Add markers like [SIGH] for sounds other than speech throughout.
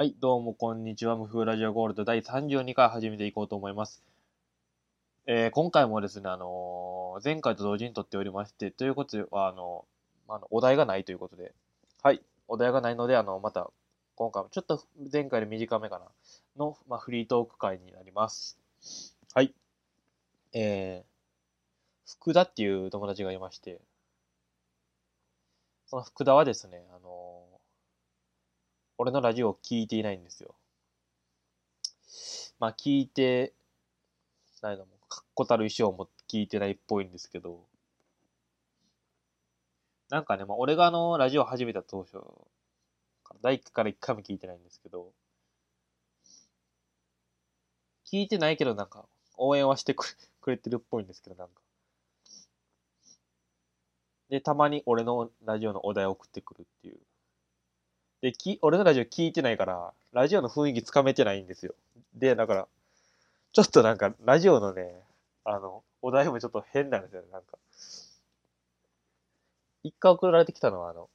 はい、どうもこんにちは。無風ラジオゴールド第32回始めていこうと思います。えー今回もですね、あのー前回と同時に撮っておりまして、ということで、あのあのお題がないということで、はい、お題がないので、あの、また、今回もちょっと前回より短めかな、の、まあ、フリートーク会になります。はい。えー、福田っていう友達がいまして、その福田はですね、あの俺のラジオを聞いていないんですよ。まあ、聞いてないのも、確固たる意思を持って聞いてないっぽいんですけど、なんかね、まあ、俺があの、ラジオを始めた当初、第1回から1回も聞いてないんですけど、聞いてないけどなんか、応援はしてく [LAUGHS] くれてるっぽいんですけど、なんか。で、たまに俺のラジオのお題を送ってくるっていう。で、き俺のラジオ聞いてないから、ラジオの雰囲気つかめてないんですよ。で、だから、ちょっとなんか、ラジオのね、あの、お題もちょっと変なんですよね、なんか。一回送られてきたのは、あの、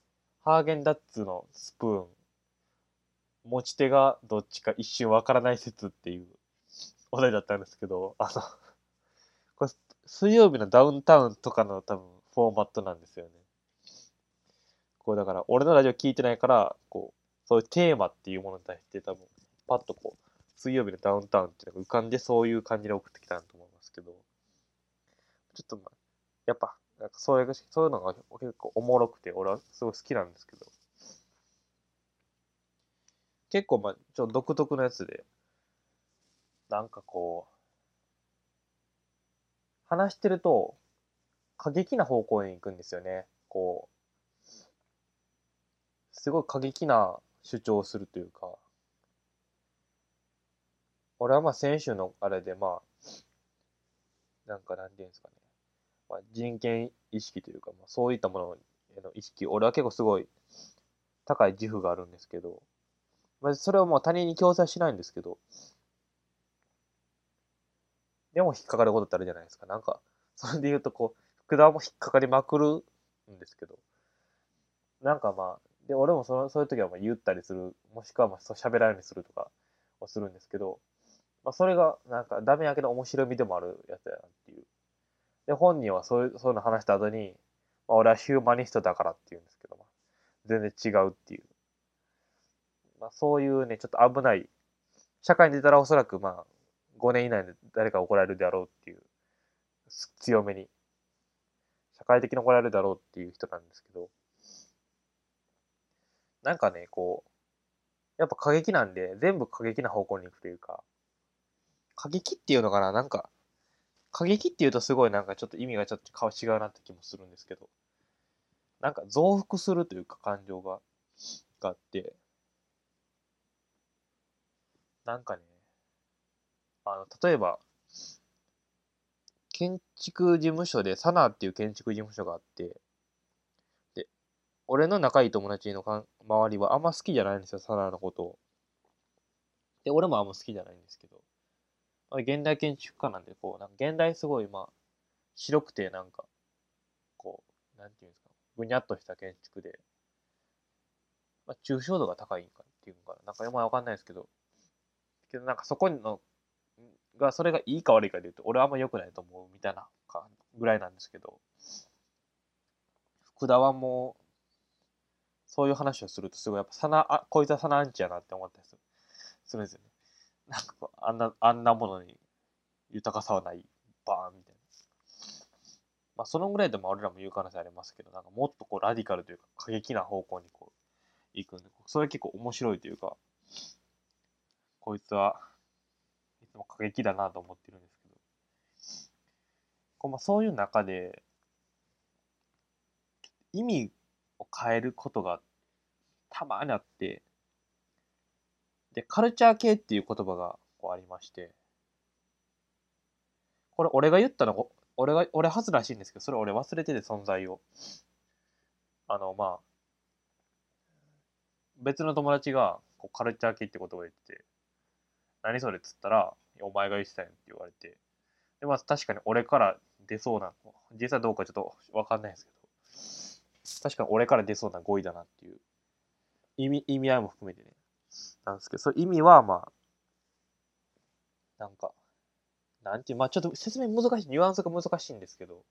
ハーゲンダッツのスプーン、持ち手がどっちか一瞬わからない説っていうお題だったんですけど、あの、これ、水曜日のダウンタウンとかの多分フォーマットなんですよね。こうだから、俺のラジオ聞いてないから、こう、そういうテーマっていうものに対して多分、パッとこう、水曜日のダウンタウンっていうのが浮かんでそういう感じで送ってきたんだと思いますけど、ちょっとまあ、やっぱ、なんかそういう、そういうのが結構おもろくて、俺はすごい好きなんですけど、結構まあ、ちょっと独特のやつで、なんかこう、話してると、過激な方向に行くんですよね。こう、すごい過激な主張をするというか、俺はまあ選手のあれでまあ、なんかなんていうんですかね、まあ、人権意識というか、まあ、そういったものへの意識、俺は結構すごい高い自負があるんですけど、まあ、それをもう他人に強制しないんですけど、でも引っかかることってあるじゃないですか。なんか、それで言うとこう、福田も引っかかりまくるんですけど、なんかまあ、で、俺もそのそういう時はまあ言ったりする、もしくはまあそう喋らないようにするとかをするんですけど、まあそれがなんかダメやけど面白みでもあるやつやなっていう。で、本人はそういう、そういうの話した後に、まあ俺はヒューマニストだからって言うんですけど、まあ、全然違うっていう。まあそういうね、ちょっと危ない、社会に出たらおそらくまあ5年以内で誰か怒られるであろうっていう、強めに、社会的に怒られるだろうっていう人なんですけど、なんかね、こう、やっぱ過激なんで、全部過激な方向に行くというか、過激っていうのかな、なんか、過激っていうとすごいなんかちょっと意味がちょっと顔違うなって気もするんですけど、なんか増幅するというか感情が、があって、なんかね、あの、例えば、建築事務所で、サナーっていう建築事務所があって、俺の仲いい友達のかん周りはあんま好きじゃないんですよ、サナーのこと。を。で、俺もあんま好きじゃないんですけど、まあ現代建築家なんで、こう、なんか現代すごい、まあ、白くて、なんか、こう、なんていうんですか、ぐにゃっとした建築で、まあ、抽象度が高いんかっていうのかな、なんか、まあ、わかんないですけど、けどなんかそこの、が、それがいいか悪いかで言うと、俺はあんま良くないと思うみたいなかぐらいなんですけど、福田はもう、そういう話をすると、すごいやっぱ、サナ、あ、こいつはサナアンチやなって思ったりするするんですよね。なんか、あんな、あんなものに豊かさはない、バーンみたいな。まあ、そのぐらいでも俺らも言う可能性ありますけど、なんかもっとこう、ラディカルというか、過激な方向にこう、行くんで、それ結構面白いというか、こいつはいつも過激だなと思ってるんですけど、こうまあ、そういう中で、意味を変えることがたまにあって、で、カルチャー系っていう言葉がこうありまして、これ俺が言ったの、俺が、俺はずらしいんですけど、それ俺忘れてて存在を。あの、まあ、別の友達がこうカルチャー系って言葉を言ってて、何それっつったら、お前が言ってたやんって言われて、で、まあ確かに俺から出そうな、実際どうかちょっとわかんないですけど、確かに俺から出そうな語彙だなっていう。意味意味合いも含めてね。なんですけどそれ意味はまあなんかなんていうまあちょっと説明難しい。ニュアンスが難しいんですけど。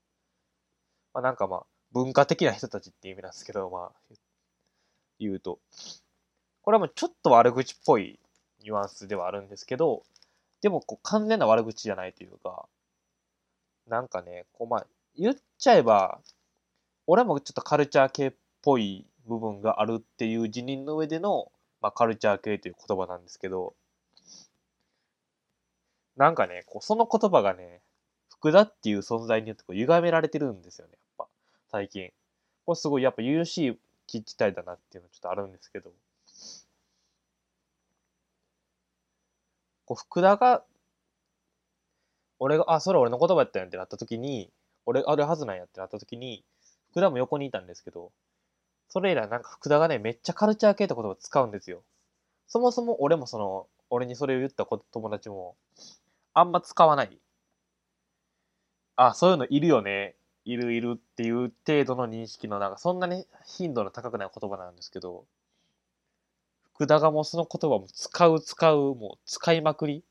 まあなんかまあ文化的な人たちっていう意味なんですけどまあ言うと。これはもうちょっと悪口っぽいニュアンスではあるんですけどでもこう完全な悪口じゃないというかなんかねこうまあ言っちゃえば俺もちょっとカルチャー系っぽい部分があるっていう辞任の上での、まあ、カルチャー系という言葉なんですけどなんかねこうその言葉がね福田っていう存在によってこう歪められてるんですよねやっぱ最近。これすごいやっぱ優しい自治体だなっていうのちょっとあるんですけど。こう福田が俺があそれ俺の言葉やったんやってなった時に俺あるはずなんやってなった時に福田も横にいたんですけどそれ以来なんか福田がねめっちゃカルチャー系って言葉使うんですよ。そもそも俺もその俺にそれを言った友達もあんま使わない。あそういうのいるよね。いるいるっていう程度の認識のなんかそんなに頻度の高くない言葉なんですけど福田がもうその言葉も使う使うもう使いまくり。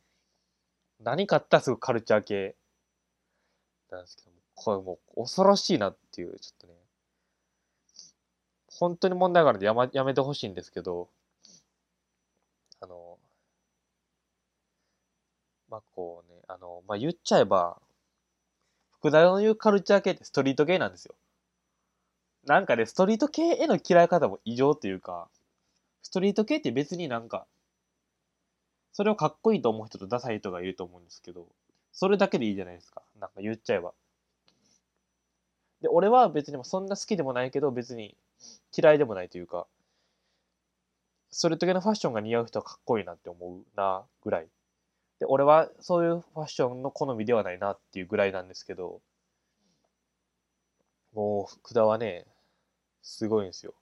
何かあったらすぐカルチャー系なんですけどこれもう恐ろしいなっていうちょっとね本当に問題があるんでや,、ま、やめてほしいんですけどあのまあこうねあのまあ言っちゃえば福田の言うカルチャー系ってストリート系なんですよ。なんかね、ストリート系への嫌い方も異常というか、ストリート系って別になんか、それをかっこいいと思う人とダサい人がいると思うんですけど、それだけでいいじゃないですか。なんか言っちゃえば。で、俺は別にそんな好きでもないけど、別に嫌いでもないというか、ストリート系のファッションが似合う人はかっこいいなって思うな、ぐらい。で俺はそういうファッションの好みではないなっていうぐらいなんですけどもう福田はねすごいんですよ。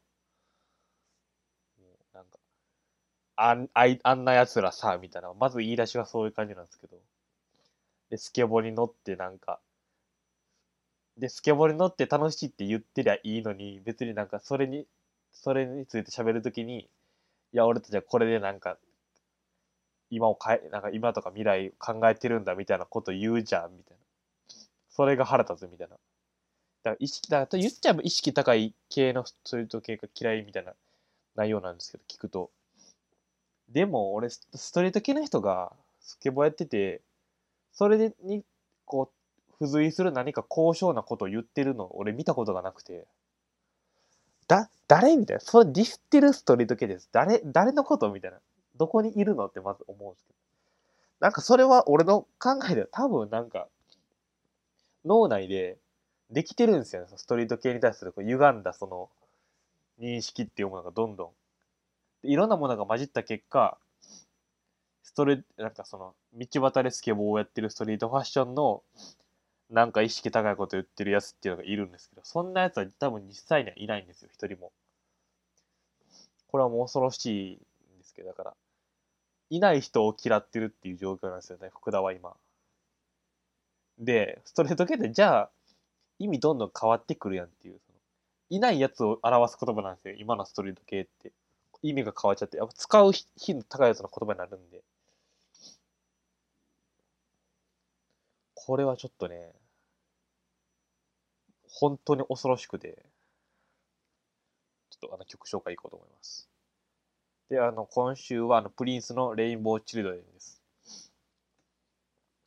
なんかあんあいあんなやつらさみたいなまず言い出しはそういう感じなんですけどでスケボーに乗ってなんかでスケボーに乗って楽しいって言ってりゃいいのに別になんかそれにそれについて喋るときにいや俺たちはこれでなんか今を変え、なんか今とか未来考えてるんだみたいなこと言うじゃん、みたいな。それが腹立つみたいな。だから意識、だから言っちゃえば意識高い系のストリート系が嫌いみたいな内容なんですけど、聞くと。でも俺、ストリート系の人がスケボーやってて、それに、こう、付随する何か高尚なことを言ってるの俺見たことがなくて。だ、誰みたいな。それディスってるストリート系です。誰、誰のことみたいな。どこにいるのってまず思うんですけど。なんかそれは俺の考えでは多分なんか、脳内でできてるんですよね。ストリート系に対する歪んだその認識っていうものがどんどん。いろんなものが混じった結果、ストレなんかその道端でスケボーをやってるストリートファッションのなんか意識高いこと言ってるやつっていうのがいるんですけど、そんなやつは多分実際にはいないんですよ、一人も。これはもう恐ろしいんですけど、だから、いない人を嫌ってるっていう状況なんですよね、福田は今。で、ストレート系ってじゃあ、意味どんどん変わってくるやんっていう、そのいないやつを表す言葉なんですよ、今のストレート系って。意味が変わっちゃって、やっぱ使う頻度高いやつの言葉になるんで。これはちょっとね、本当に恐ろしくて、ちょっとあの曲紹介いこうと思います。で、あの、今週は、あの、プリンスのレインボーチルドレンです。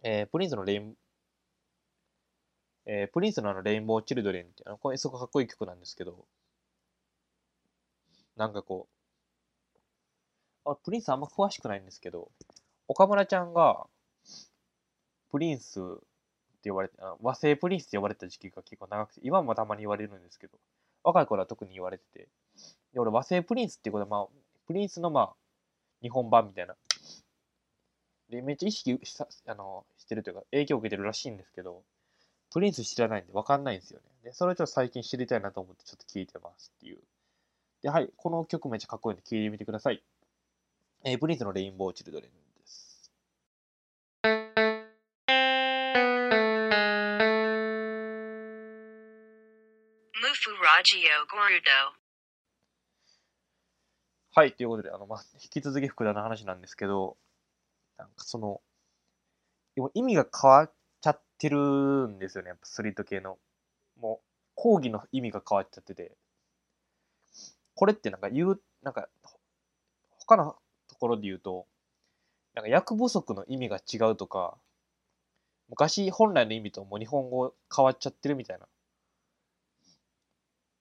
えー、プリンスのレイン、えー、プリンスのあの、レインボーチルドレンって、あの、これすごくかっこいい曲なんですけど、なんかこう、あ、プリンスあんま詳しくないんですけど、岡村ちゃんが、プリンスって言われて、和製プリンスって呼ばれてた時期が結構長くて、今もたまに言われるんですけど、若い頃は特に言われてて、で俺和製プリンスっていうことは、まあ、プリンスのまあ、日本版みたいな。で、めっちゃ意識しあのしてるというか、影響を受けてるらしいんですけど、プリンス知らないんで分かんないんですよね。で、それをちょっと最近知りたいなと思ってちょっと聞いてますっていう。で、はい、この曲めっちゃかっこいいんで聴いてみてください。えー、プリンスのレインボーチルドレンはい、ということで、あの、まあ、引き続き福田の話なんですけど、なんかその、でも意味が変わっちゃってるんですよね、やっぱスリート系の。もう、講義の意味が変わっちゃってて、これってなんか言う、なんか、他のところで言うと、なんか役不足の意味が違うとか、昔本来の意味ともう日本語変わっちゃってるみたいな。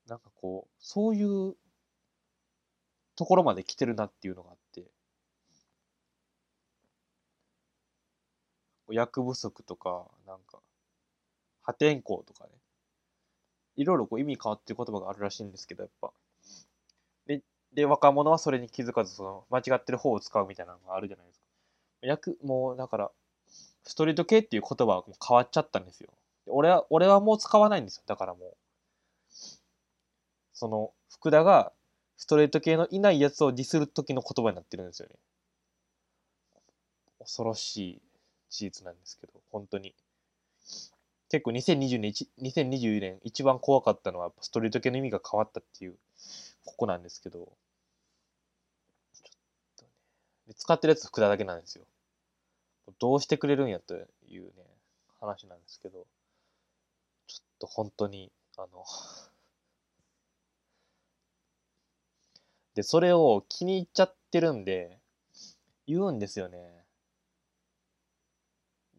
なんかこう、そういうところまで来てるなっていうのがあって、役不足とか、なんか、破天荒とかね、いろいろこう意味変わってる言葉があるらしいんですけど、やっぱ。で、で若者はそれに気づかず、その、間違ってる方を使うみたいなのがあるじゃないですか。役、もう、だから、ストリート系っていう言葉はもう変わっちゃったんですよ。俺は、俺はもう使わないんですよ。だからもう。その、福田が、ストレート系のいないやつをディスる時の言葉になってるんですよね。恐ろしい事実なんですけど、本当に。結構2020年、2020年一番怖かったのはストレート系の意味が変わったっていう、ここなんですけど、ちょっとね。で使ってるやつ福田だけなんですよ。どうしてくれるんやというね、話なんですけど、ちょっと本当に、あの、で、それを気に入っちゃってるんで、言うんですよね。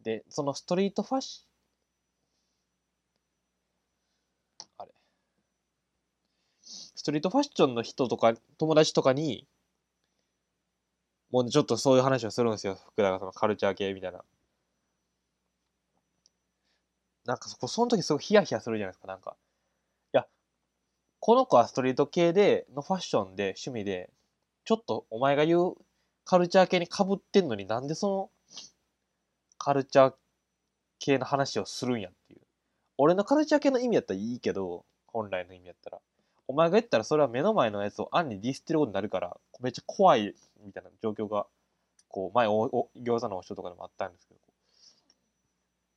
で、そのストリートファッションあれ。ストリートファッションの人とか、友達とかに、もうちょっとそういう話をするんですよ。福田がそのカルチャー系みたいな。なんかそこ、その時すごいヒヤヒヤするじゃないですか、なんか。この子はストリート系で、のファッションで、趣味で、ちょっとお前が言うカルチャー系に被ってんのになんでそのカルチャー系の話をするんやっていう。俺のカルチャー系の意味やったらいいけど、本来の意味やったら。お前が言ったらそれは目の前のやつを暗にディスってることになるから、めっちゃ怖いみたいな状況が、こう、前おお、餃子のお人とかでもあったんですけど、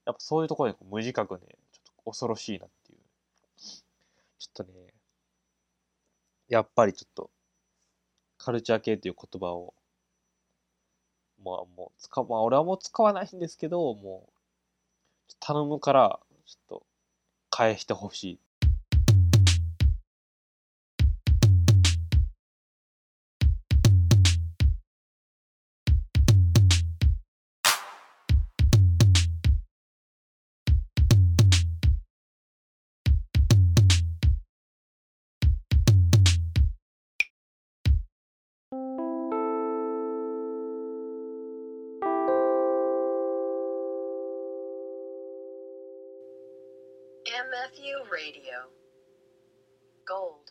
やっぱそういうところにこう無自覚ね、ちょっと恐ろしいなっていう。ちょっとね、やっぱりちょっと、カルチャー系という言葉を、まあもう使う、まあ俺はもう使わないんですけど、もう、頼むから、ちょっと、返してほしい。MFU Radio. Gold.